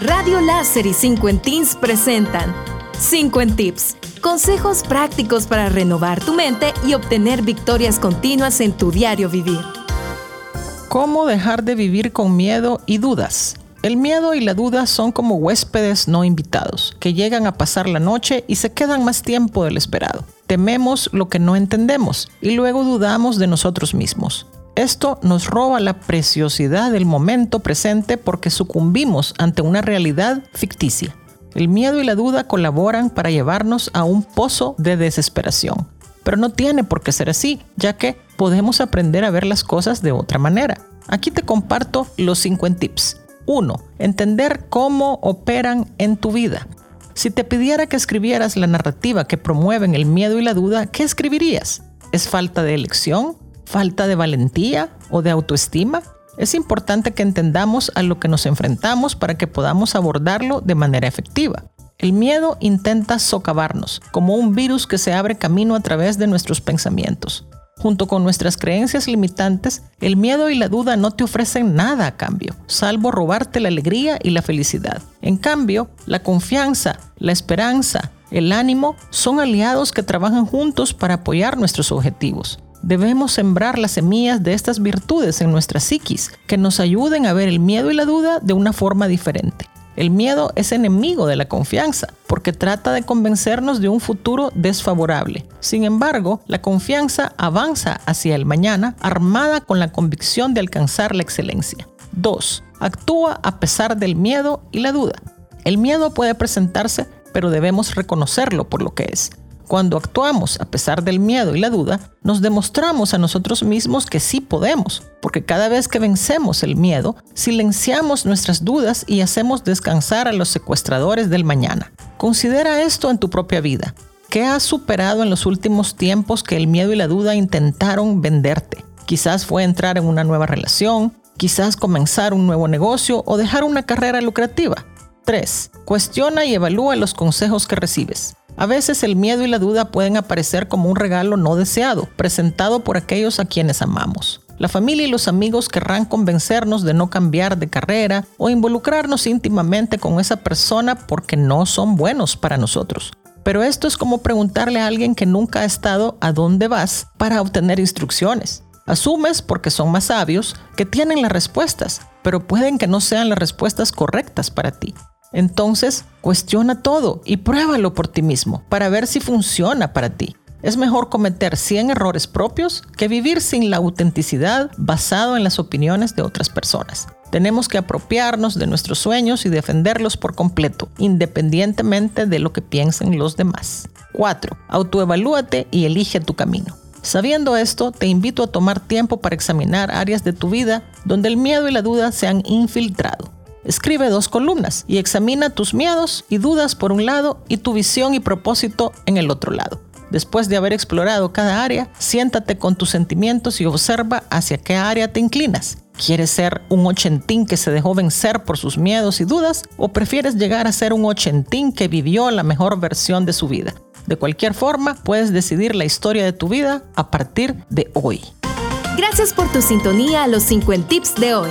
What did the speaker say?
Radio Láser y 5 Teens presentan 5 Tips. Consejos prácticos para renovar tu mente y obtener victorias continuas en tu diario vivir. ¿Cómo dejar de vivir con miedo y dudas? El miedo y la duda son como huéspedes no invitados, que llegan a pasar la noche y se quedan más tiempo del esperado. Tememos lo que no entendemos y luego dudamos de nosotros mismos. Esto nos roba la preciosidad del momento presente porque sucumbimos ante una realidad ficticia. El miedo y la duda colaboran para llevarnos a un pozo de desesperación. Pero no tiene por qué ser así, ya que podemos aprender a ver las cosas de otra manera. Aquí te comparto los 5 tips. 1. Entender cómo operan en tu vida. Si te pidiera que escribieras la narrativa que promueven el miedo y la duda, ¿qué escribirías? ¿Es falta de elección? Falta de valentía o de autoestima? Es importante que entendamos a lo que nos enfrentamos para que podamos abordarlo de manera efectiva. El miedo intenta socavarnos, como un virus que se abre camino a través de nuestros pensamientos. Junto con nuestras creencias limitantes, el miedo y la duda no te ofrecen nada a cambio, salvo robarte la alegría y la felicidad. En cambio, la confianza, la esperanza, el ánimo son aliados que trabajan juntos para apoyar nuestros objetivos. Debemos sembrar las semillas de estas virtudes en nuestra psiquis que nos ayuden a ver el miedo y la duda de una forma diferente. El miedo es enemigo de la confianza porque trata de convencernos de un futuro desfavorable. Sin embargo, la confianza avanza hacia el mañana armada con la convicción de alcanzar la excelencia. 2. Actúa a pesar del miedo y la duda. El miedo puede presentarse, pero debemos reconocerlo por lo que es. Cuando actuamos a pesar del miedo y la duda, nos demostramos a nosotros mismos que sí podemos, porque cada vez que vencemos el miedo, silenciamos nuestras dudas y hacemos descansar a los secuestradores del mañana. Considera esto en tu propia vida. ¿Qué has superado en los últimos tiempos que el miedo y la duda intentaron venderte? Quizás fue entrar en una nueva relación, quizás comenzar un nuevo negocio o dejar una carrera lucrativa. 3. Cuestiona y evalúa los consejos que recibes. A veces el miedo y la duda pueden aparecer como un regalo no deseado, presentado por aquellos a quienes amamos. La familia y los amigos querrán convencernos de no cambiar de carrera o involucrarnos íntimamente con esa persona porque no son buenos para nosotros. Pero esto es como preguntarle a alguien que nunca ha estado a dónde vas para obtener instrucciones. Asumes, porque son más sabios, que tienen las respuestas, pero pueden que no sean las respuestas correctas para ti. Entonces, cuestiona todo y pruébalo por ti mismo para ver si funciona para ti. Es mejor cometer 100 errores propios que vivir sin la autenticidad basado en las opiniones de otras personas. Tenemos que apropiarnos de nuestros sueños y defenderlos por completo, independientemente de lo que piensen los demás. 4. Autoevalúate y elige tu camino. Sabiendo esto, te invito a tomar tiempo para examinar áreas de tu vida donde el miedo y la duda se han infiltrado Escribe dos columnas y examina tus miedos y dudas por un lado y tu visión y propósito en el otro lado. Después de haber explorado cada área, siéntate con tus sentimientos y observa hacia qué área te inclinas. ¿Quieres ser un ochentín que se dejó vencer por sus miedos y dudas o prefieres llegar a ser un ochentín que vivió la mejor versión de su vida? De cualquier forma, puedes decidir la historia de tu vida a partir de hoy. Gracias por tu sintonía a los 50 tips de hoy.